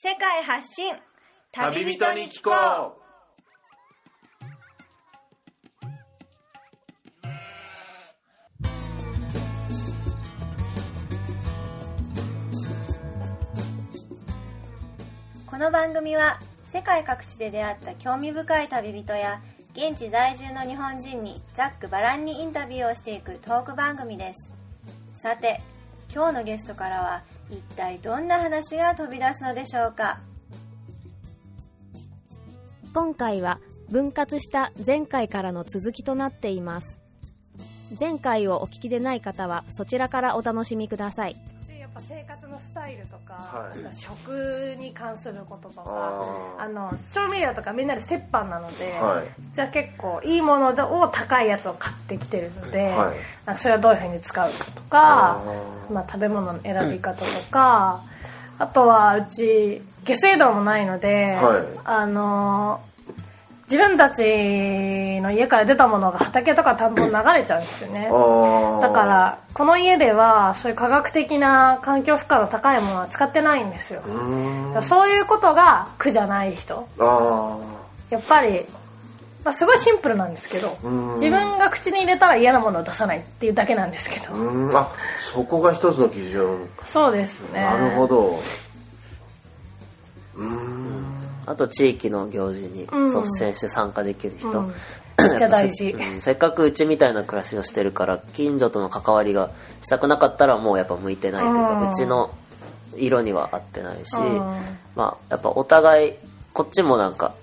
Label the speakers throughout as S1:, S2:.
S1: 世界発信。
S2: 旅人に聞こう。
S1: この番組は世界各地で出会った興味深い旅人や現地在住の日本人にざっくばらんにインタビューをしていくトーク番組です。さて今日のゲストからは一体どんな話が飛び出すのでしょうか？
S3: 今回は分割した前回からの続きとなっています。前回をお聞きでない方はそちらからお楽しみください。
S4: ぱ生活のスタイルとか、
S2: はい。
S4: 食に関することとか
S2: あ
S4: の調味料とかみんなで折半なので、
S2: はい。
S4: じゃあ結構いいものを高いやつを買ってきてるので、
S2: はい。
S4: それはどういうふうに使うかとかまあ、食べ物の選び方とか、あとはうち下水道もないので、
S2: はい。
S4: あの自分たちの家から出たものが畑とか田んぼに流れちゃうんですよね。だからこの家ではそういう科学的な環境負荷の高いものは使ってないんですよ。そういうことが苦じゃない人。
S2: あ
S4: やっぱり、まあ、すごいシンプルなんですけど
S2: うん。
S4: 自分が口に入れたら嫌なものを出さないっていうだけなんですけど。
S2: あそこが一つの基準。
S4: そうですね。
S2: なるほど。うーん
S5: あと地域の行事に
S4: うん。
S5: 率先して参加できる人、
S4: うん。めっちゃ大事。
S5: うんせっかくうちみたいな暮らしをしてるから近所との関わりがしたくなかったらもうやっぱ向いてないというか、
S4: う
S5: うんちの色には合ってないし、
S4: うん。
S5: まあやっぱお互いこっちもなんか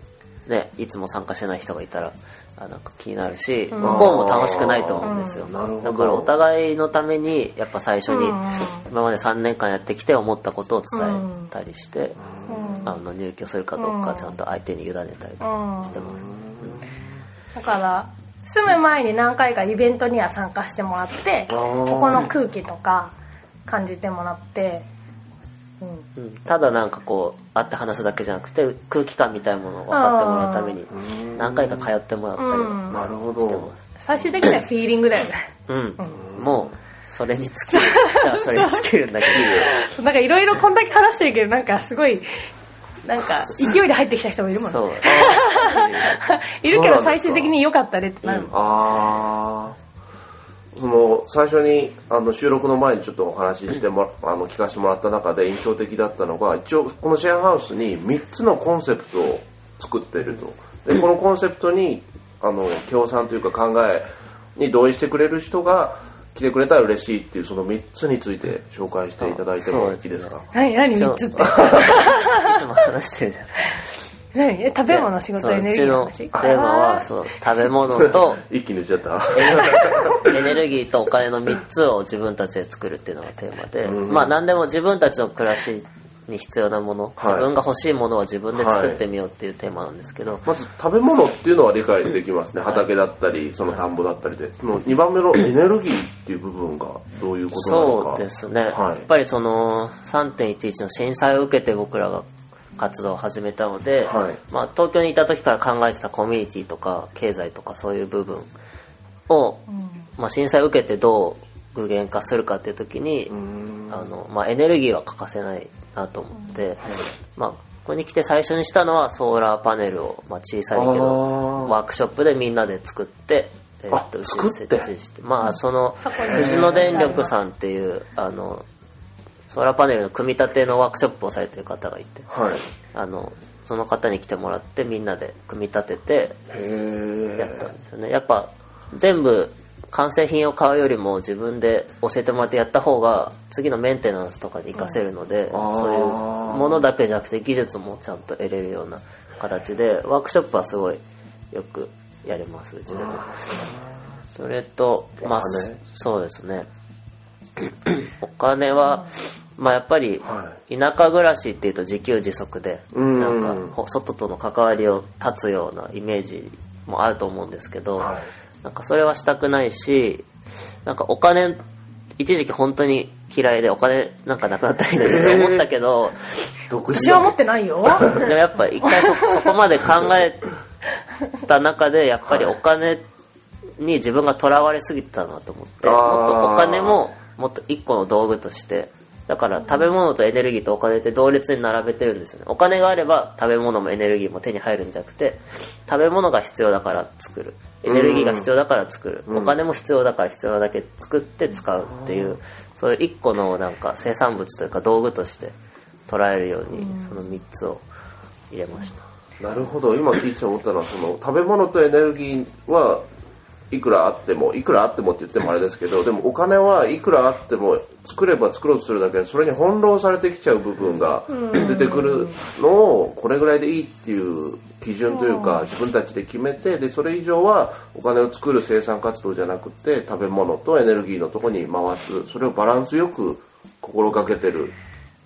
S5: ねいつも参加してない人がいたらあなんか気になるし、向こうも楽しくないと思うんですよ、だからお互いのためにやっぱ最初に
S4: うん。
S5: 今まで3年間やってきて思ったことを伝えたりして、
S4: うん
S5: あの入居するかどうかちゃんと相手に委ねたりとかしてます、
S4: だから住む前に何回かイベントには参加してもらってここの空気とか感じてもらって、うん、
S5: うん。ただなんかこう会って話すだけじゃなくて空気感みたいなものを分かってもらうために何回か通ってもらったりして
S2: ど
S5: ます。
S4: 最終的にはフィーリングだよね。
S5: うん、もうそれに尽きるじゃあそれに尽きるんだけど。
S4: なんかいろいろこんだけ話してるけどなんかすごいなんか勢いで入ってきた人もいるもんね。いるけど最終的に良かったねってなるもん、
S2: ああその最初にあの収録の前にちょっとお話ししてもらあの聞かせてもらった中で印象的だったのが一応このシェアハウスに3つのコンセプトを作っていると。でこのコンセプトにあの協賛というか考えに同意してくれる人が来てくれたら嬉しいっていうその3つについて紹介していただいてもいいですか？
S4: 何何3つって？
S5: いつも話してるじゃん。
S4: 何？え食べ物仕事エネルギーの話
S5: うちのテーマはそう食べ物と
S2: 一気に言っちゃった。
S5: エネルギーとお金の3つを自分たちで作るっていうのがテーマで、まあ何でも自分たちの暮らしに必要なもの、
S2: はい。
S5: 自分が欲しいものは自分で作ってみようっていうテーマなんですけど、
S2: まず食べ物っていうのは理解できますね。畑だったりその田んぼだったりで。その2番目のエネルギーっていう部分がどういうことなのか。
S5: そうですね、
S2: はい。
S5: やっぱりその3.11の震災を受けて僕らが活動を始めたので、
S2: はい。
S5: まあ、東京にいた時から考えてたコミュニティとか経済とかそういう部分を、まあ、震災を受けてどう具現化するかっていう時にあの、まあ、エネルギーは欠かせないなと思って、まあ、ここに来て最初にしたのはソーラーパネルを、まあ、小さいけどワークショップでみんなで作って、えーっと
S2: あ
S5: うちに
S2: 作って？
S5: 設置してまあその
S4: そこに。
S5: 富士野電力さんっていうあのソーラーパネルの組み立てのワークショップをされてる方がいて
S2: はい。
S5: あのその方に来てもらってみんなで組み立てて
S2: へ
S5: やったんですよね。やっぱ全部完成品を買うよりも自分で教えてもらってやった方が次のメンテナンスとかに活かせるので、
S2: あー。
S5: そういうものだけじゃなくて技術もちゃんと得れるような形でワークショップはすごいよくやりますうちでも。それとまあそうですね。お金は、まあやっぱり
S2: は
S5: 田舎暮らしっていうと自給自足で、
S2: うん。
S5: なんかほ外との関わりを断つようなイメージもあると思うんですけど、
S2: はい
S5: なんかそれはしたくないしなんかお金一時期本当に嫌いでお金なんかなくなったらいいのにって思ったけど、
S2: 独自
S4: 私は持ってないよ。
S5: でもやっぱ一回そそこまで考えた中でやっぱりお金に自分がとらわれすぎてたなと思って
S2: あ
S5: も
S2: ー
S5: っとお金ももっと一個の道具としてだから食べ物とエネルギーとお金って同列に並べてるんですよね。お金があれば食べ物もエネルギーも手に入るんじゃなくて食べ物が必要だから作る。エネルギーが必要だから作る、お金も必要だから必要なだけ作って使うっていう、そういう一個のなんか生産物というか道具として捉えるように、その3つを入れました、
S2: なるほど。今聞いて思ったのはその食べ物とエネルギーはいくらあってもいくらあってもって言ってもあれですけどでもお金はいくらあっても作れば作ろうとするだけでそれに翻弄されてきちゃう部分が出てくるのをこれぐらいでいいっていう基準というか自分たちで決めてでそれ以上はお金を作る生産活動じゃなくて食べ物とエネルギーのとこに回す。それをバランスよく心がけてる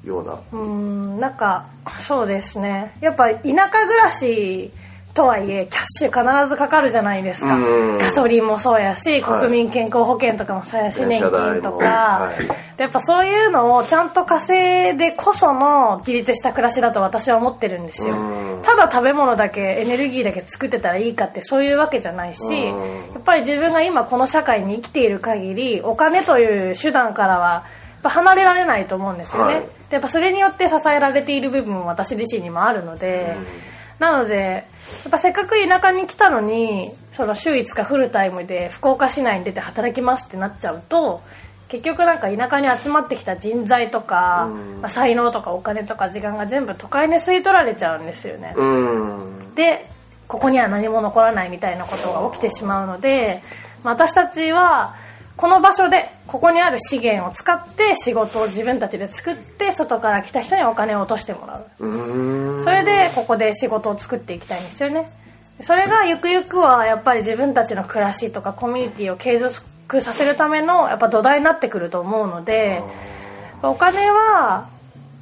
S2: ような。
S4: うんなんかそうですね。やっぱ田舎暮らしとはいえキャッシュ必ずかかるじゃないですか。
S2: うん。
S4: ガソリンもそうやし
S2: はい。
S4: 国民健康保険とかもそうやし年金とか、
S2: はい。
S4: でやっぱそういうのをちゃんと稼いでこその自立した暮らしだと私は思ってるんですよ。
S2: うん。
S4: ただ食べ物だけエネルギーだけ作ってたらいいかってそういうわけじゃないし
S2: うん。
S4: やっぱり自分が今この社会に生きている限りお金という手段からはやっぱ離れられないと思うんですよね、
S2: はい。
S4: でやっぱそれによって支えられている部分も私自身にもあるので、なのでやっぱせっかく田舎に来たのにその週5日フルタイムで福岡市内に出て働きますってなっちゃうと結局なんか田舎に集まってきた人材とか、まあ、才能とかお金とか時間が全部都会に吸い取られちゃうんですよね、
S2: うん。
S4: でここには何も残らないみたいなことが起きてしまうのでまあ私たちはこの場所でここにある資源を使って仕事を自分たちで作って外から来た人にお金を落としてもらう。
S2: うん。
S4: それでここで仕事を作っていきたいんですよね。それがゆくゆくはやっぱり自分たちの暮らしとかコミュニティを継続させるためのやっぱ土台になってくると思うのでお金は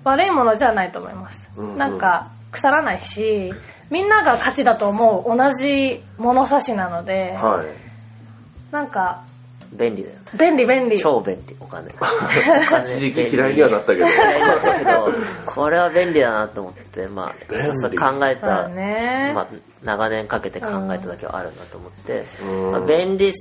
S4: 悪いものじゃないと思います、
S2: うんうん。
S4: なんか腐らないしみんなが価値だと思う同じ物差しなので、
S2: はい。
S4: なんか
S5: 便利だよね。
S4: 便利便利。
S5: 超便利。お金。
S2: 一時期嫌いにはなったけど。
S5: 嫌いだったけどこれは便利だなと思ってまあ考え
S4: まあ
S5: た、
S4: ね。
S5: まあ、長年かけて考えただけはあるなと思って、
S2: うん。
S5: まあ、便利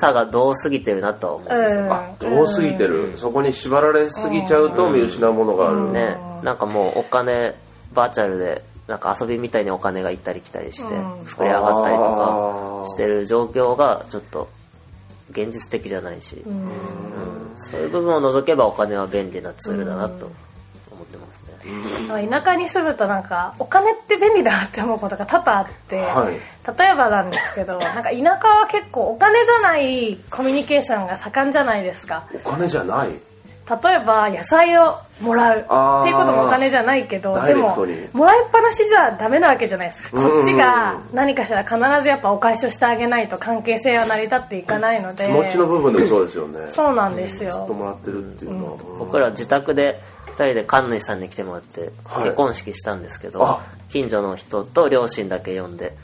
S5: さがどう過ぎてるなとは思うんですよ、
S4: うん。
S2: あどう過ぎてる？そこに縛られすぎちゃうと見失うものがある。
S5: ね。なんかもうお金バーチャルでなんか遊びみたいにお金が行ったり来たりして
S4: うん。
S5: 膨れ上がったりとかしてる状況がちょっと現実的じゃないし、うん。そういう部分を除けばお金は便利なツールだなと思ってますね、
S4: 田舎に住むとなんかお金って便利だなって思うことが多々あって、
S2: はい。
S4: 例えばなんですけど なんか田舎は結構お金じゃないコミュニケーションが盛んじゃないですか。
S2: お金じゃない
S4: 例えば野菜をもらうっていうこともお金じゃないけどでももらいっぱなしじゃダメなわけじゃないですか。
S2: うん
S4: こっちが何かしら必ずやっぱお返しをしてあげないと関係性は成り立っていかないので。
S2: 気持ちの部分でもそうですよね。
S4: そうなんです
S2: ずっと
S4: よ
S2: もらってるっていうのは。
S5: 僕ら自宅で2人で神主さんに来てもらって
S2: はい。
S5: 結婚式したんですけど、
S2: あ。
S5: 近所の人と両親だけ呼んで、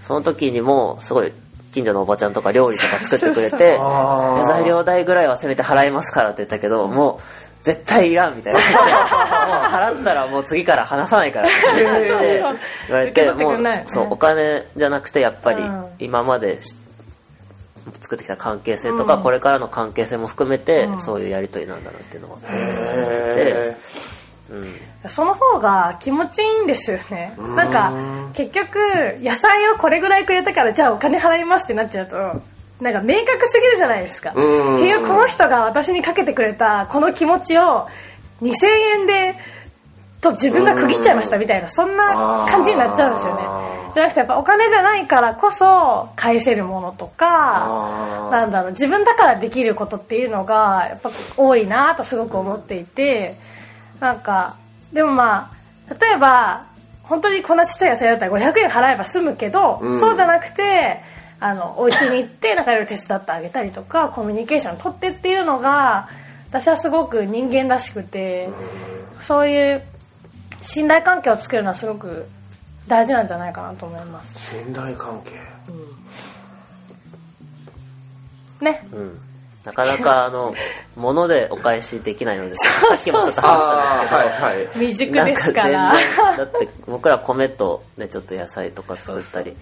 S5: その時にもすごい近所のおばちゃんとか料理とか作ってくれて 材料代ぐらいはせめて払いますからって言ったけどもう絶対いらんみたいな もう払ったらもう次から話さないからって言われてもうそうお金じゃなくてやっぱり
S4: うん。
S5: 今までし作ってきた関係性とか、これからの関係性も含めて、そういうやり取りなんだなっていうのは
S2: へ
S5: うん。
S4: その方が気持ちいいんですよね。なんか結局野菜をこれぐらいくれたからじゃあお金払いますってなっちゃうとなんか明確すぎるじゃないですか。
S2: うん。
S4: 結局この人が私にかけてくれたこの気持ちを2000円でと自分が区切っちゃいましたみたいなそんな感じになっちゃうんですよね。じゃなくてやっぱお金じゃないからこそ返せるものとかなんだろう自分だからできることっていうのがやっぱ多いなとすごく思っていてなんかでもまあ例えば本当にこんなちっちゃい野菜だったら500円払えば済むけど、
S2: うん。
S4: そうじゃなくてあのお家に行ってなんかいろいろ手伝ってあげたりとかコミュニケーション取ってっていうのが私はすごく人間らしくて、そういう信頼関係を作るのはすごく大事なんじゃないかなと思います。
S2: 信頼関係。
S4: ね。
S5: うんなかなか あの物でお返しできないのですさっきもちょっと話したんですけど
S2: はいはい。
S4: 未熟ですから。
S5: だって僕ら米とねちょっと野菜とか作ったり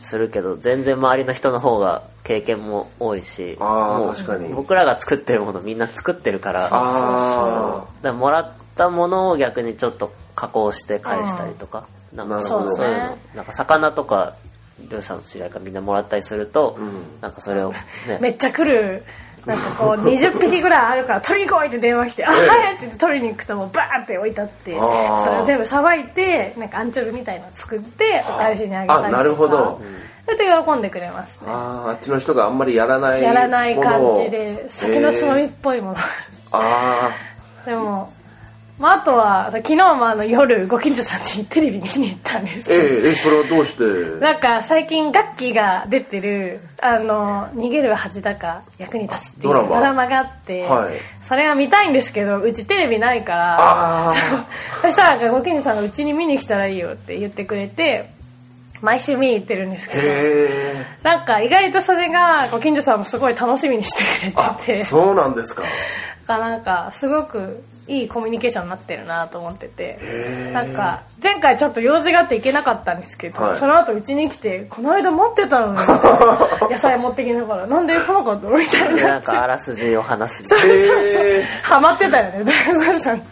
S5: するけど全然周りの人の方が経験も多いしもう
S2: 確かに。
S5: 僕らが作ってるものみんな作ってるから
S2: あ
S5: そうだからもらったものを逆にちょっと加工して返したりとか、なんかそういうのなんか魚とかりょうさんの知り合いがみんなもらったりすると、なんかそれをね
S4: めっちゃ来るなんかこう20匹ぐらいあるから取りに来いって電話来て「あはい」って取りに行くともうバーって置いてあってそれを全部さばいてなんかアンチョビみたいの作ってお返しにあげたりとか。
S2: あなるほど。
S4: それで喜んでくれますね。
S2: あーあっちの人があんまりやらない
S4: やらない感じで酒のつまみっぽいもの。
S2: あ
S4: でもまあ、あとは昨日もあの夜ご近所さんにテレビ見に行ったんです。
S2: ー
S4: けど、
S2: えええそれはどうして？
S4: なんか最近ガッキーが出てる「あの逃げる恥だか役に立つ」っていう
S2: ドラマ。
S4: があって、
S2: はい。
S4: それは見たいんですけどうちテレビないから
S2: あ
S4: そしたらご近所さんがうちに見に来たらいいよって言ってくれて毎週見に行ってるんですけどなんか意外とそれがご近所さんもすごい楽しみにしてくれ
S2: あ
S4: て。て
S2: そうなんですか。
S4: なんかすごくいいコミュニケーションになってるなと思ってて。なんか前回ちょっと用事があって行けなかったんですけど、
S2: はい。
S4: その後うちに来て「この間持ってたのに」野菜持ってきながら「なんで来なかったの?」みたい
S5: で
S4: な
S5: なんかあらすじを話すみたいな。
S4: ハマってたよね。大丸さん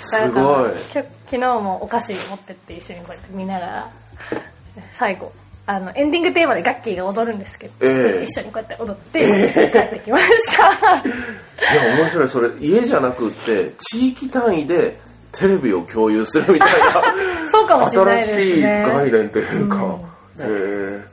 S2: すごい
S4: 昨日もお菓子持ってって一緒にこうやって見ながら最後あのエンディングテーマでガッキーが踊るんですけど、
S2: ええ。
S4: それ一緒にこうやって踊って帰ってきました。
S2: いや面白いそれ家じゃなくって地域単位でテレビを共有するみたい
S4: そうかも
S2: な
S4: しれないです
S2: 新しい
S4: ね
S2: 概念というか、へえ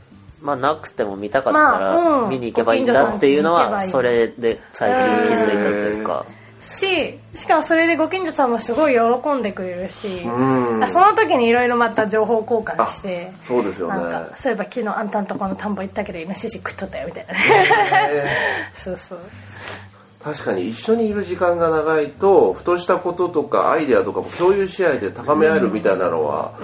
S5: まあなくても見たかったら見に行けばいいんだっていうのはいそれで最近気づいたというか。
S4: ししかもそれでご近所さんもすごい喜んでくれるし
S2: う
S4: その時にいろいろまた情報交換して
S2: そうですよね。
S4: なんかそういえば昨日あんたんとこの田んぼ行ったけどイノシシ食っとったよみたいな そうそう
S2: 確かに一緒にいる時間が長いとふとしたこととかアイデアとかも共有し合いで高め合えるみたいなのは、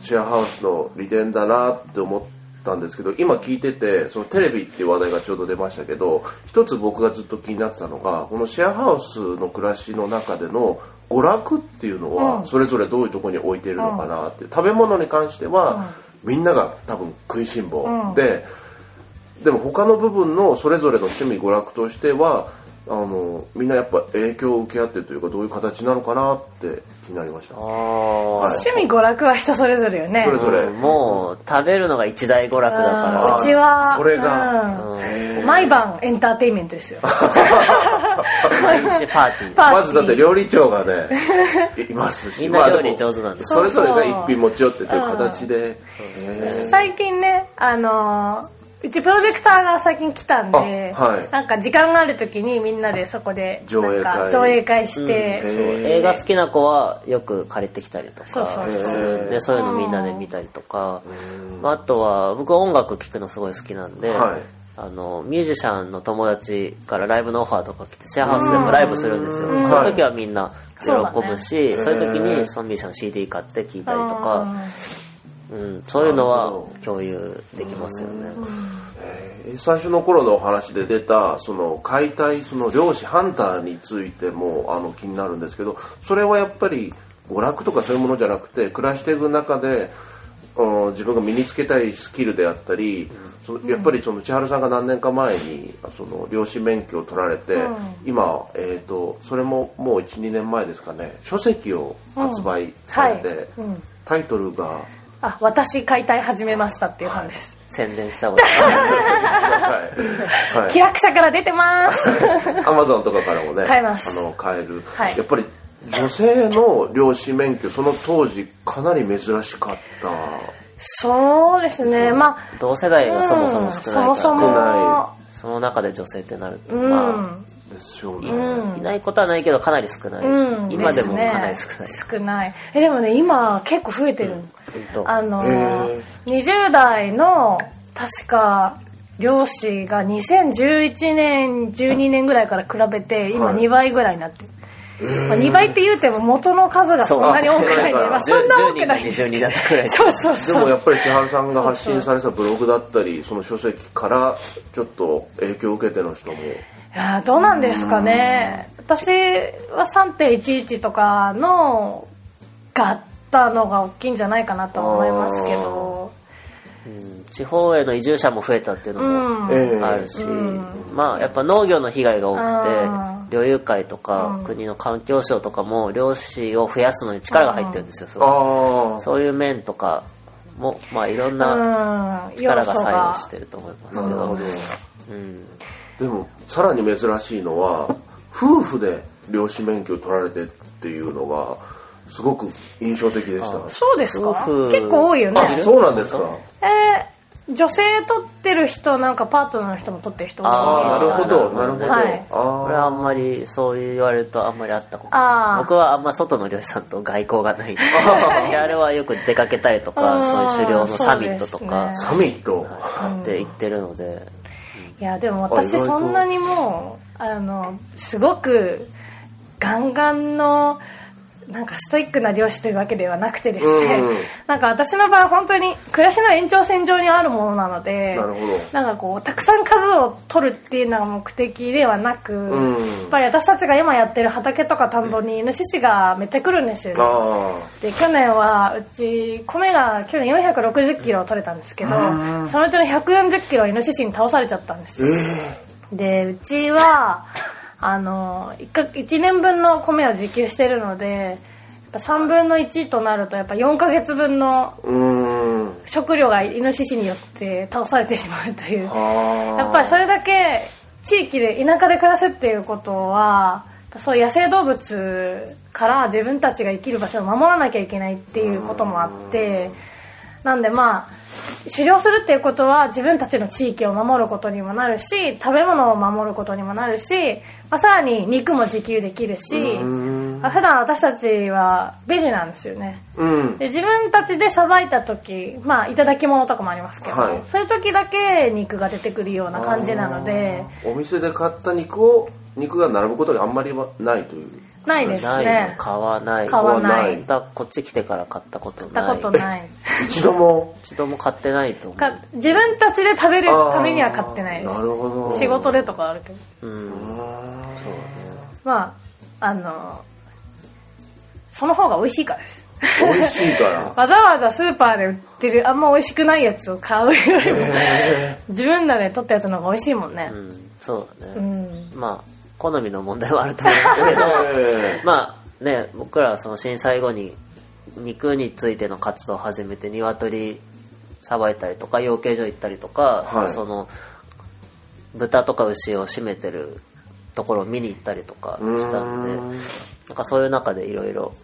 S2: シェアハウスの利点だなって思ったんですけど今聞いててそのテレビっていう話題がちょうど出ましたけど一つ僕がずっと気になってたのがこのシェアハウスの暮らしの中での娯楽っていうのはそれぞれどういうところに置いてるのかなって、食べ物に関してはみんなが多分食いしん坊。で、でも他の部分のそれぞれの趣味娯楽としてはあのみんなやっぱ影響を受け合ってるというかどういう形なのかなって気になりました。
S5: あー。
S4: 趣味娯楽は人それぞれよね。
S2: それぞれ。
S5: うん。もう食べるのが一大娯楽だから。
S4: うちは
S2: それが。
S4: 毎晩エンターテインメントですよ。
S5: 毎日パーティー。
S4: パーティー。
S2: まずだって料理長がね いますし。
S5: み料理上手なんです。
S2: それぞれが一品持ち寄ってという形で。
S4: 最近ねあのーうちプロジェクターが最近来たんで、
S2: あはい。
S4: なんか時間がある時にみんなでそこで
S2: 上映会。
S4: なんか上映会して、
S5: そう
S2: へー。
S5: 映画好きな子はよく借りてきたりとか。するんでそういうのみんなで見たりとか、まあ、あとは僕は音楽聴くのすごい好きなんで、
S2: はい。
S5: あのミュージシャンの友達からライブのオファーとか来てシェアハウスでもライブするんですよ、その時はみんな喜ぶしそう,、いう時にそのミュージシャンの CD 買って聴いたりとか、うん、そういうのは共有できますよね、
S2: えー最初の頃のお話で出たその解体その漁師ハンターについてもあの気になるんですけどそれはやっぱり娯楽とかそういうものじゃなくて暮らしていく中で、うん、自分が身につけたいスキルであったり、そのやっぱりその千春さんが何年か前にその漁師免許を取られて、今、えー、とそれももう12年前ですかね書籍を発売されて、
S4: うんはい。うん。
S2: タイトルが
S4: あ私解体始めましたっていう本です、
S5: 宣伝したこと
S2: はい、はい。
S4: 気楽者から出てます。
S2: アマゾンとかからもね
S4: 買えます。
S2: あの買える、
S4: はい。
S2: やっぱり女性の漁師免許その当時かなり珍しかった。
S4: そうですね。まあ
S5: 同世代がそもそも少ないから、
S4: うんそもそも
S5: その中で女性ってなると、
S4: うん、
S5: ま
S2: ですよね、
S5: あいないことはないけどかなり少ない、
S4: うん。
S5: 今でも
S4: すね。
S5: かなり少ない、
S4: 少ない。えでもね今結構増えてる、
S5: 本当。
S4: あの
S2: へ
S4: 20代の確か漁師が2011年12年ぐらいから比べて今
S2: はい。
S4: 2倍ぐらいになってる、まあ、2倍って言うても元の数がそんなに多くない。まあ、そんな多く
S5: 10
S4: ない。
S5: 人が20人だったくらい。
S4: そうそう
S2: で
S4: そう。
S2: もやっぱり千春さんが発信されたブログだったりその書籍からちょっと影響を受けての人も
S4: いどうなんですかね。私は3.11とかのがあったのが大きいんじゃないかなとは思いますけど。
S5: うん。地方への移住者も増えたっていうのも
S2: ええ
S5: あるし、まあやっぱ農業の被害が多く
S4: あ
S5: て猟友会とか国の環境省とかも漁師を増やすのに力が入ってるんですよすごそういう面とかもまあいろんな
S4: うん。
S5: 力が
S4: 要素
S5: 左右してると思いますけど。うん
S2: でもさらに珍しいのは夫婦で漁師免許を取られてっていうのがすごく印象的でした。
S4: そうですか？
S5: 夫婦。
S4: 結構多いよね。
S2: あそうなんですか？
S4: えー女性取ってる人なんかパートナーの人も取ってる人多い。
S5: あー
S2: なるほどなるほど、
S4: はい。
S2: あー。
S5: これはあんまりそう言われるとあんまりあったこと
S4: あー。
S5: 僕はあんま外の漁師さんと外交がないんで あれはよく出かけたりと
S4: あ
S5: か
S4: ー
S5: そういう狩猟のサミットとか。
S4: そうです
S2: サミット、
S5: って言ってるので
S4: いやでも
S2: あ
S4: 私そんなにもうあのすごくガンガンのなんかストイックな漁師というわけではなくてですね、
S2: うん
S4: なんか私の場合本当に暮らしの延長線上にあるものなので
S2: なるほど。
S4: なんかこうたくさん数を取るっていうのが目的ではなく、
S2: ん。
S4: やっぱり私たちが今やってる畑とか田んぼにイノシシがめっちゃ来るんですよね、
S2: あ
S4: で去年はうち米が去年460キロ取れたんですけどそのうちの140キロイノシシに倒されちゃったんですよ。でうちはあの 1, か1年分の米を自給してるのでやっぱ3分の1となるとやっぱ4ヶ月分の食料がイノシシによって倒されてしまうという。
S2: あ
S4: やっぱりそれだけ地域で田舎で暮らすっていうことはそう野生動物から自分たちが生きる場所を守らなきゃいけないっていうこともあってなんでまあ狩猟するっていうことは自分たちの地域を守ることにもなるし食べ物を守ることにもなるし、まあ、さらに肉も自給できるしまあ普段私たちはベジなんですよね。
S2: うん。
S4: で自分たちでさばいた時まあいただき物とかもありますけど、
S2: はい。
S4: そういう時だけ肉が出てくるような感じなので
S2: お店で買った肉を肉が並ぶことがあんまりはないという
S4: ないです
S5: ない
S4: ね。
S5: 買わない。
S4: 買わない。
S5: こっち来てから買ったこと
S4: 買った
S5: ない
S4: ことない。
S2: 一度も？
S5: 一度も買ってないと思う。
S4: か自分たちで食べるためには買ってないです。
S2: なるほど。
S4: 仕事でとかあるけど。
S5: うん。そうだね。
S4: まああのその方が美味しいからです。
S2: 美味しいから。
S4: わざわざスーパーで売ってるあんま美味しくないやつを買うよりも 自分らで取ったやつの方が美味しいもんね。
S5: うん。そうだね、
S4: うん。
S5: まあ好みの問題はあると思うんですけど
S2: え
S5: まあね僕らはその震災後に肉についての活動を始めて鶏さばいたりとか養鶏場行ったりとか、
S2: はい。
S5: その豚とか牛を締めてるところを見に行ったりとかしたんで
S2: うん。
S5: なんかそういう中でいろいろ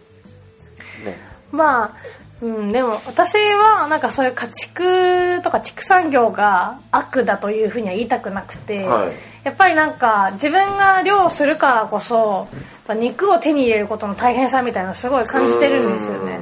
S5: ね。
S4: まあ、うん、でも私はなんかそういう家畜とか畜産業が悪だというふうには言いたくなくて、
S2: はい
S4: やっぱりなんか自分が漁をするからこそ肉を手に入れることの大変さみたいなのをすごい感じてるんですよね。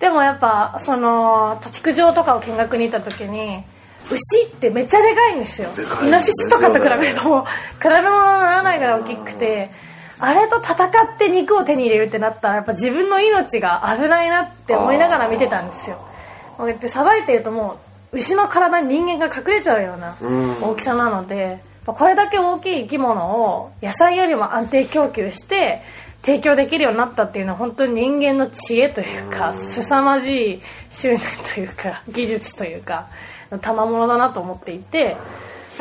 S4: でもやっぱその土畜場とかを見学に行った時に牛ってめっちゃでかいんですよ。イノシシとかと比べるともう比べ物にならないぐらい大きくてあれと戦って肉を手に入れるってなったらやっぱ自分の命が危ないなって思いながら見てたんですよ。こうやってさばいてるともう牛の体に人間が隠れちゃうような大きさなのでこれだけ大きい生き物を野菜よりも安定供給して提供できるようになったっていうのは本当に人間の知恵というか凄まじい執念というか 技術というか賜物だなと思っていて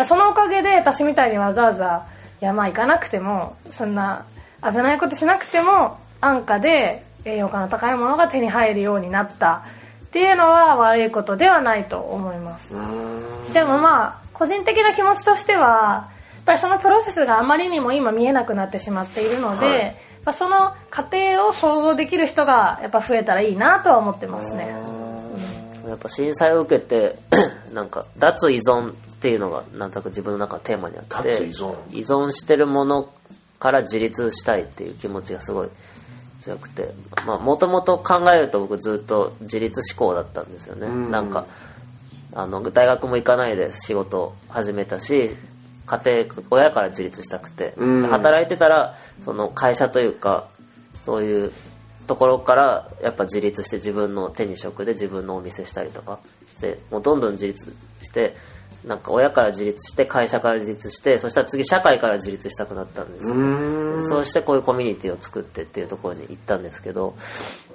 S4: そのおかげで私みたいにわざわざ山行かなくてもそんな危ないことしなくても安価で栄養価の高いものが手に入るようになったっていうのは悪いことではないと思います。でもまあ個人的な気持ちとしてはやっぱりそのプロセスがあまりにも今見えなくなってしまっているので、
S2: はい。
S4: やっぱその過程を想像できる人がやっぱ増えたらいいなとは思ってますね。
S5: やっぱ震災を受けて なんか脱依存っていうのがなんとなく自分の中のテーマにあって
S2: 脱依存。
S5: 依存してるものから自立したいっていう気持ちがすごい強くてもともと考えると僕ずっと自立志向だったんですよね、
S2: ん。
S5: なんかあの大学も行かないで仕事始めたし家庭親から自立したくて、
S2: うん。
S5: で働いてたらその会社というかそういうところからやっぱ自立して自分の手に職で自分のお店したりとかしてもうどんどん自立してなんか親から自立して会社から自立してそしたら次社会から自立したくなったんですよ、そうしてこういうコミュニティを作ってっていうところに行ったんですけど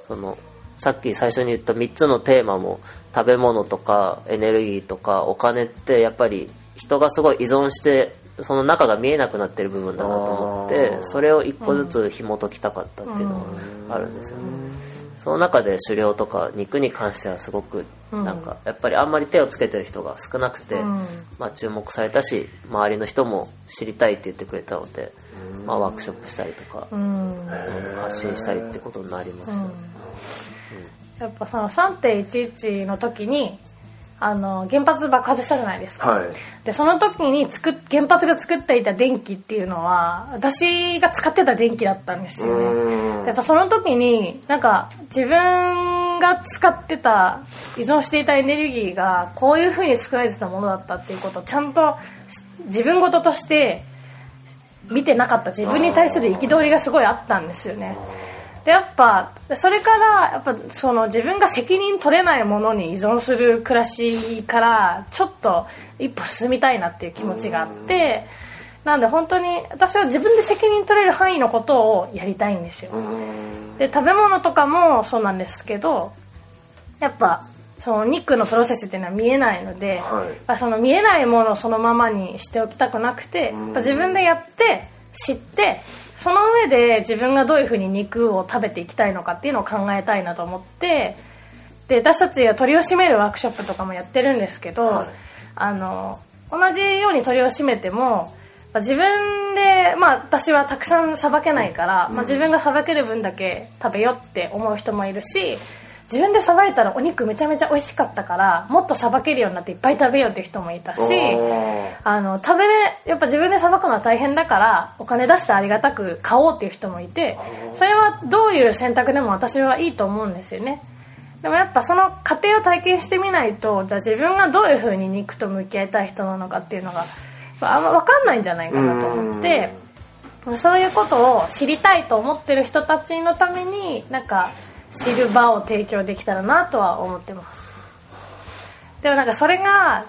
S5: そのさっき最初に言った3つのテーマも食べ物とかエネルギーとかお金ってやっぱり人がすごい依存してその中が見えなくなってる部分だなと思ってそれを一個ずつ紐解きたかったっていうのがあるんですよね。その中で狩猟とか肉に関してはすごくなんかやっぱりあんまり手をつけてる人が少なくて、まあ、注目されたし周りの人も知りたいって言ってくれたので、まあ、ワークショップしたりとか、発信したりってことになりました、
S4: やっぱその3.11の時にあの原発爆発したじゃないですか、
S2: はい。
S4: でその時に作っ原発が作っていた電気っていうのは私が使ってた電気だったんですよね。やっぱその時になんか自分が使ってた依存していたエネルギーがこういう風に作られてたものだったっていうことをちゃんと自分事として見てなかった。自分に対する憤りがすごいあったんですよねでやっぱそれからやっぱその自分が責任取れないものに依存する暮らしからちょっと一歩進みたいなっていう気持ちがあってなんで本当に私は自分で責任取れる範囲のことをやりたいんですよ。で食べ物とかもそうなんですけどやっぱその肉のプロセスっていうのは見えないので、
S2: はい。
S4: その見えないものをそのままにしておきたくなくて、自分でやって知ってその上で自分がどういうふうに肉を食べていきたいのかっていうのを考えたいなと思ってで私たちは鳥を締めるワークショップとかもやってるんですけど、
S2: はい。
S4: あの同じように鳥を締めてもまあ自分で、まあ、私はたくさんさばけないから、まあ、自分がさばける分だけ食べようって思う人もいるし自分でさばいたらお肉めちゃめちゃ美味しかったからもっとさばけるようになっていっぱい食べようっていう人もいたしあの食べれやっぱ自分でさばくのは大変だからお金出してありがたく買おうっていう人もいてそれはどういう選択でも私はいいと思うんですよね。でもやっぱその過程を体験してみないとじゃあ自分がどういうふうに肉と向き合いたい人なのかっていうのがあんま分かんないんじゃないかなと思ってそういうことを知りたいと思ってる人たちのためになんか知る場を提供できたらなとは思ってます。でもなんかそれが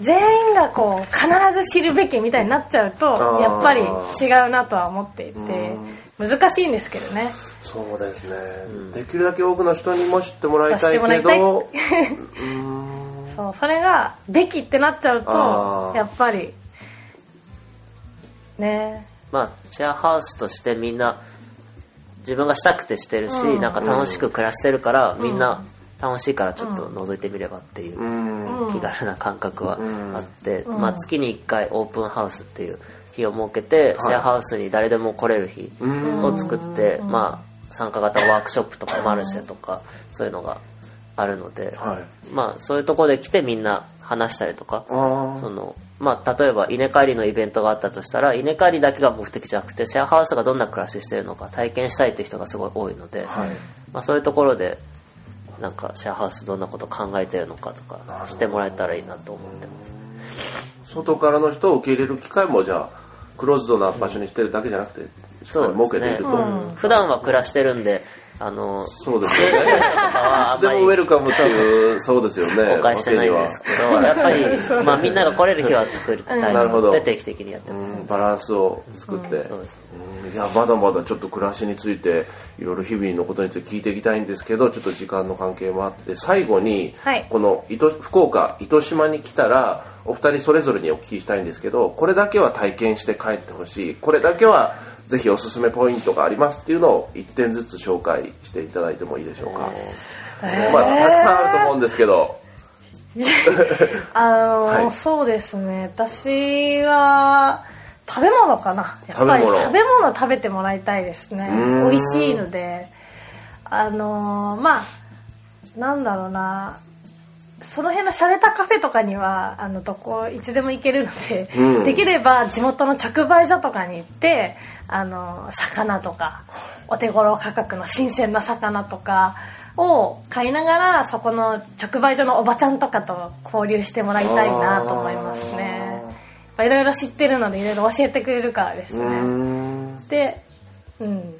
S4: 全員がこう必ず知るべきみたいになっちゃうとやっぱり違うなとは思っていて難しいんですけどね。
S2: そうですね、できるだけ多くの人にも知ってもらいたいけど
S4: そうそれが「べき」ってなっちゃうとやっぱりね。
S5: まあシェアハウスとしてみんな自分がしたくてしてるし、なんか楽しく暮らしてるから、みんな楽しいからちょっと覗いてみればっていう
S2: うん。
S5: 気軽な感覚はあって、まあ、月に1回オープンハウスっていう日を設けて、シェアハウスに誰でも来れる日を作って、まあ、参加型ワークショップとかマルシェとかそういうのがあるので、
S2: はい。
S5: まあ、そういうところで来てみんな話したりとか
S2: あ
S5: そのまあ、例えば稲刈りのイベントがあったとしたら稲刈りだけが目的じゃなくてシェアハウスがどんな暮らししてるのか体験したいっていう人がすごい多いので、
S2: はい。
S5: まあ、そういうところでなんかシェアハウスどんなこと考えてるのかとかしてもらえたらいいなと思ってます。
S2: 外からの人を受け入れる機会もじゃあクローズドな場所にしてるだけじゃなくてしっかり設けていると。
S5: 普段は暮らしてるんであの
S2: そうですよね。
S5: い
S2: つでもウェルカムっていうそうですよね。
S5: 公開してないんですけどやっぱり、まあ、みんなが来れる日は作りたい
S2: なるほど。
S5: ので定期的にやってます、
S2: うんバランスを作って、
S5: そうです
S2: うんいやまだまだちょっと暮らしについていろいろ日々のことについて聞いていきたいんですけどちょっと時間の関係もあって最後に、
S4: はい。
S2: この糸福岡糸島に来たらお二人それぞれにお聞きしたいんですけどこれだけは体験して帰ってほしい。これだけはぜひおすすめポイントがありますっていうのを1点ずつ紹介していただいてもいいでしょうか、まあ、たくさんあると思うんですけど。
S4: あの、
S2: はい。
S4: そうですね。私は食べ物かな。やっぱり
S2: 食べ物。
S4: 食べ物食べてもらいたいですね。
S2: うん。
S4: 美味しいので。あのまあなんだろうなその辺の洒落たカフェとかにはあのどこいつでも行けるので、
S2: うん。
S4: できれば地元の直売所とかに行ってあの魚とかお手頃価格の新鮮な魚とかを買いながらそこの直売所のおばちゃんとかと交流してもらいたいなと思いますね。いろいろ知ってるのでいろいろ教えてくれるからです
S2: う
S4: ね
S2: ん。
S4: で、うん、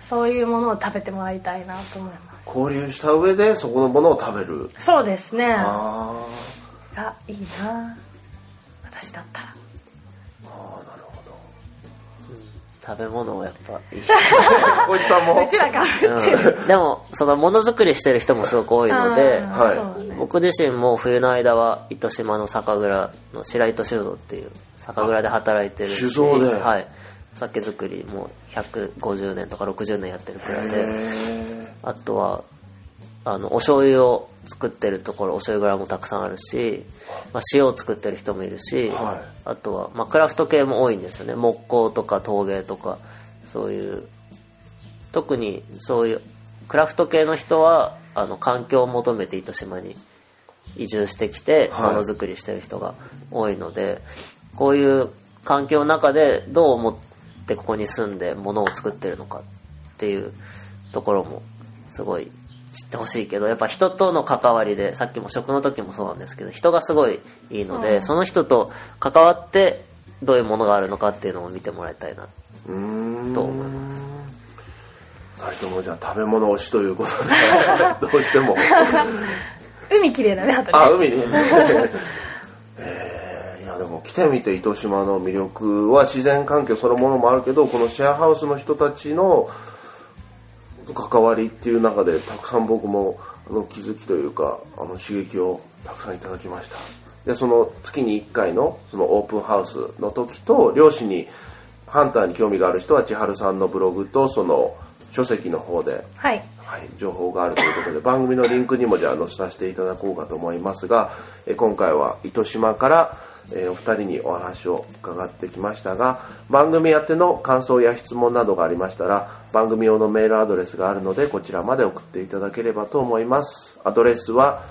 S4: そういうものを食べてもらいたいなと思います
S2: 交流した上でそこのものを食べる。
S4: そうですね。
S2: あ
S4: あいいな。私だったら。
S5: 食べ物はやっぱいい、
S2: 小市さんも。
S4: うちらが
S5: うん、でもそのものづくりしてる人もすごく多いので僕自身も冬の間は糸島の酒蔵の白糸酒造っていう酒蔵で働いてるし
S2: 酒造で。
S5: はい。お酒造りもう150年とか60年やってるくらいであとはあのお醤油を作ってるところお醤油蔵もたくさんあるし、まあ、塩を作ってる人もいるし、
S2: はい。
S5: あとは、まあ、クラフト系も多いんですよね。木工とか陶芸とかそういう特にそういうクラフト系の人はあの環境を求めて糸島に移住してきて
S2: はい。
S5: ものづくりしてる人が多いので、こういう環境の中でどう思ってここに住んでものを作ってるのかっていうところもすごい知ってほしいけどやっぱ人との関わりでさっきも食の時もそうなんですけど人がすごいいいので、その人と関わってどういうものがあるのかっていうのも見てもらいたいな
S2: うーん。
S5: と思います。
S2: 二人ともじゃあ食べ物推しということで どうしても。
S4: 海綺麗だねあとね。
S2: あ海に えーいやでも来てみて糸島の魅力は自然環境そのものもあるけどこのシェアハウスの人たちの関わりっていう中でたくさん僕もあの気づきというかあの刺激をたくさんいただきました。でその月に1回のそのオープンハウスの時と漁師にハンターに興味がある人は千春さんのブログとその書籍の方で
S4: はい。
S2: はい、情報があるということで番組のリンクにもじゃあ載せさせていただこうかと思いますが、えー今回は糸島から、えーお二人にお話を伺ってきましたが番組宛ての感想や質問などがありましたら番組用のメールアドレスがあるのでこちらまで送っていただければと思います。アドレスは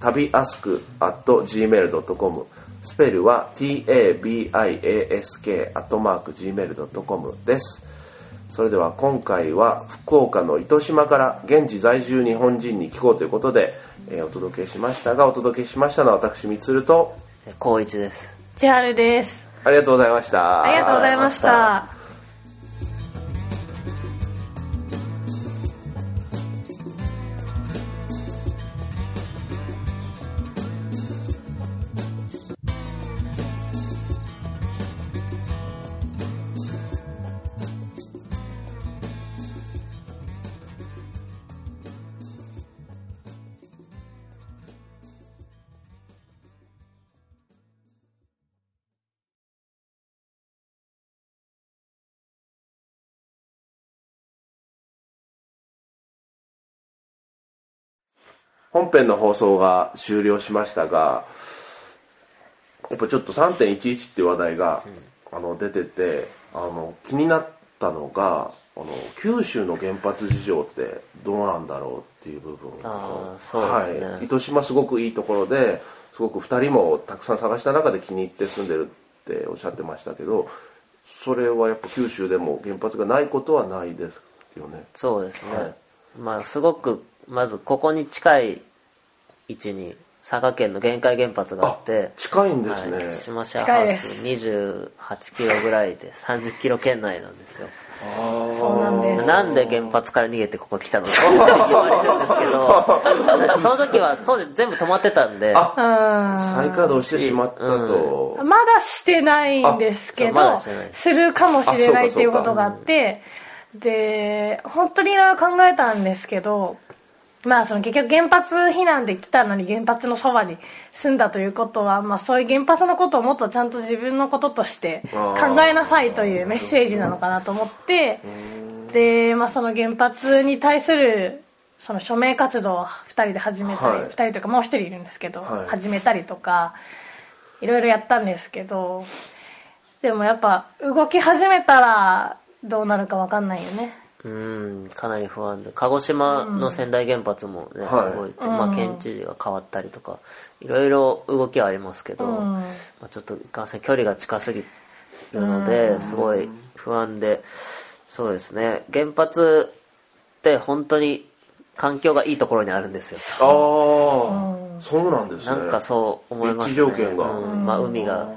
S2: 旅アスク at gmail.com スペルは tabiask.gmail.com です。それでは今回は福岡の糸島から現地在住日本人に聞こうということで、えお届けしましたがお届けしましたのは私みつると
S5: え高一です。
S4: 千春です。
S2: ありがとうございました。
S4: ありがとうございました
S2: 本編の放送が終了しましたがやっぱちょっと3.11っていう話題が、あの出ててあの気になったのがあの九州の原発事情ってどうなんだろうっていう部分
S5: あーそうですね。
S2: はい、糸島すごくいいところですごく2人もたくさん探した中で気に入って住んでるっておっしゃってましたけどそれはやっぱ九州でも原発がないことはないですよね。
S5: そうですね、
S2: はい。
S5: まあすごくまずここに近い位置に佐賀県の玄海原発があって
S2: 近いんですね、
S5: はい、島シェアハウス28キロぐらいで30キロ圏内なんですよ。
S4: そうなんです。
S5: なんで原発から逃げてここ来たのかって 言われるんですけど その時は当時全部止まってたんで。
S4: うん
S2: 再稼働してしまったと、
S4: まだしてないんですけど
S5: だしてない
S4: す。るかもしれないっていうことがあってで本当にいろいろ考えたんですけどまあその結局原発避難で来たのに原発のそばに住んだということは、まあ、そういう原発のことをもっとちゃんと自分のこととして考えなさいというメッセージなのかなと思ってで、まあ、その原発に対するその署名活動を2人で始めたり、
S2: はい。
S4: 2人というかもう1人いるんですけど、
S2: はい。
S4: 始めたりとかいろいろやったんですけどでもやっぱ動き始めたらどうなるか分かんないよね
S5: うんかなり不安で。鹿児島の仙台原発もね、
S2: はい。
S5: 動いて、まあ、県知事が変わったりとかいろいろ動きはありますけど、
S4: うん。
S5: まあ、ちょっといかんせん距離が近すぎるので、すごい不安でそうですね。原発って本当に環境がいいところにあるんですよ。
S2: ああ、そうなんですね。
S5: なんかそう思いますね。
S2: 条件が。
S5: うん。まあ、海が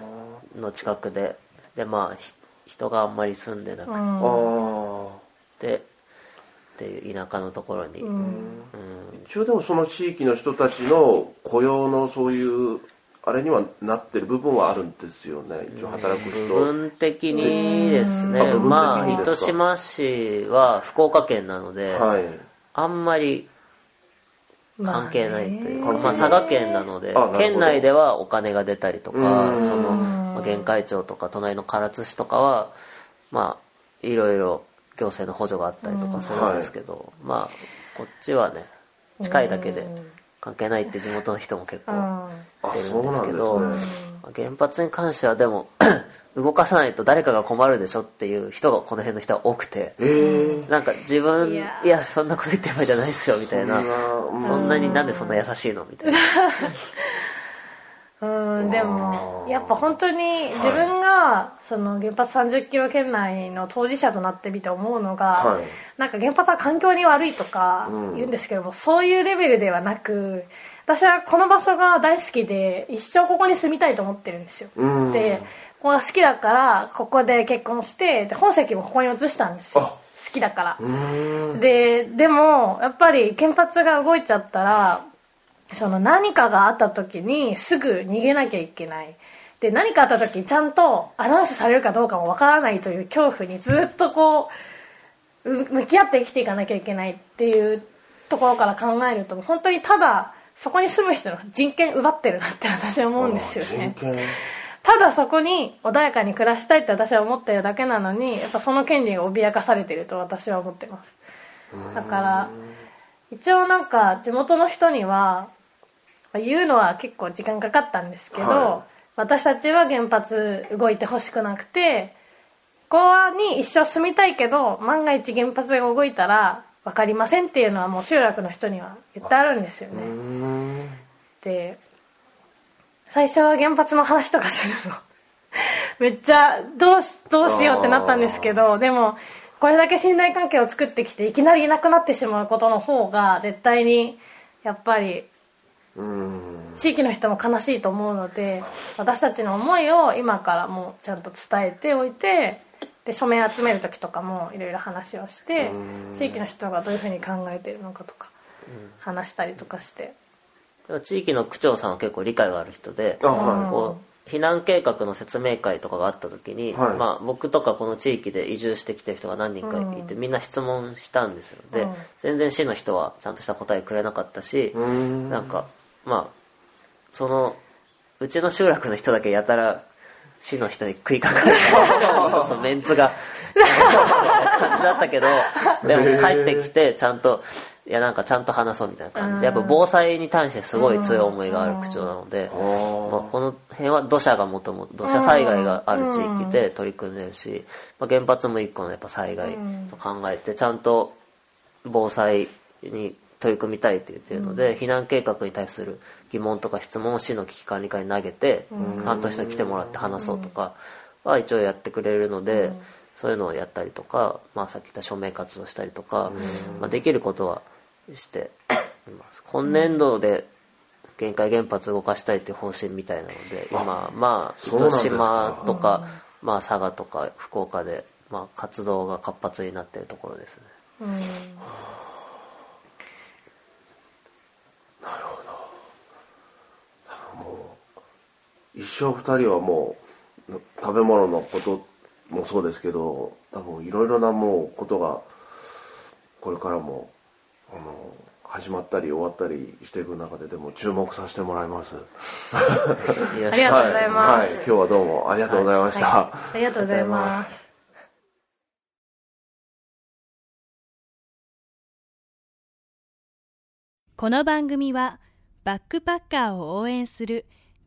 S5: の近くで。でまあひ人があんまり住んでなく
S2: ああ
S5: て、っていう田舎のところに、うん。
S2: 一応でもその地域の人たちの雇用のそういうあれにはなってる部分はあるんですよね。一応働く人。
S5: 部分的にですね。まあ糸島市は福岡県なので、
S2: はい。
S5: あんまり関係ないというか、
S2: まあね
S5: まあ、佐賀県なので県内ではお金が出たりとか
S2: うん。
S5: その、まあ、玄海町とか隣の唐津市とかはまあいろいろ行政の補助があったりとかするんですけど、まあこっちはね近いだけで関係ないって地元の人も結構出る
S2: ん
S5: んですけど
S2: ね。
S5: まあ原発に関してはでも 動かさないと誰かが困るでしょっていう人がこの辺の人は多くて
S2: ええ
S5: なんか自分い
S4: いや
S5: やそんなこと言ってる場合じゃないですよみたいな。
S2: そ
S5: そんなになんでそんな優しいの？みたいな
S4: うんでもやっぱ本当に自分がその原発30キロ圏内の当事者となってみて思うのが、
S2: はい。
S4: なんか原発は環境に悪いとか
S2: うん。
S4: 言うんですけども、そういうレベルではなく私はこの場所が大好きで一生ここに住みたいと思ってるんですよ、
S2: うん。
S4: でここが好きだからここで結婚してで本籍もここに移したんですよ。
S2: あ。
S4: 好きだから、ででもやっぱり原発が動いちゃったらその何かがあった時にすぐ逃げなきゃいけない。で何かあった時にちゃんとアナウンスされるかどうかもわからないという恐怖にずっとこう向き合って生きていかなきゃいけないっていうところから考えると本当にただそこに住む人の人権奪ってるなって私は思うんですよね。ただそこに穏やかに暮らしたいって私は思ってるだけなのにやっぱその権利が脅かされてると私は思ってます。だから一応なんか地元の人には言うのは結構時間かかったんですけど、
S2: は
S4: 私たちは原発動いてほしくなくてここに一生住みたいけど万が一原発が動いたら分かりませんっていうのはもう集落の人には言ってあるんですよね。で最初は原発の話とかするの。めっちゃどうしどうしようってなったんですけどでもこれだけ信頼関係を作ってきていきなりいなくなってしまうことの方が絶対にやっぱり地域の人も悲しいと思うので私たちの思いを今からもうちゃんと伝えておいてで署名集める時とかもいろいろ話をして地域の人がどういうふうに考えてるのかとか話したりとかして。
S5: 地域の区長さんは結構理解がある人で
S2: あはい。
S5: こう避難計画の説明会とかがあった時に、
S2: はい。
S5: まあ、僕とかこの地域で移住してきてる人が何人かいて、みんな質問したんですよ。で、
S4: うん。
S5: 全然市の人はちゃんとした答えくれなかったし、
S2: ん。
S5: なんかまあそのうちの集落の人だけやたら市の人に食いかかるちょっとメンツが感じだったけどでも帰ってきてちゃんといやなんかちゃんと話そうみたいな感じ。でやっぱ防災に対してすごい強い思いがある区長なので、まあ、この辺は土砂がもともと土砂災害がある地域で取り組んでるし、まあ、原発も一個のやっぱ災害と考えてちゃんと防災に取り組みたいって言ってるので、避難計画に対する疑問とか質問を市の危機管理課に投げて、担当者に来てもらって話そうとかは一応やってくれるので、そういうのをやったりとか、まあ、さっき言った署名活動したりとか、まあ、できることはしています。今年度で限界原発動かしたいっていう方針みたいなので今まあ糸島とか、まあ、佐賀とか福岡で、まあ、活動が活発になってるところですね
S2: 一生二人はもう食べ物のこともそうですけど多分いろいろなもうことがこれからもあの始まったり終わったりしていく中ででも注目させてもらいます。
S4: ありがとうございます。
S2: はい、今日はどうもありがとうございました、
S4: ありがとうございます。
S6: この番組はバックパッカーを応援する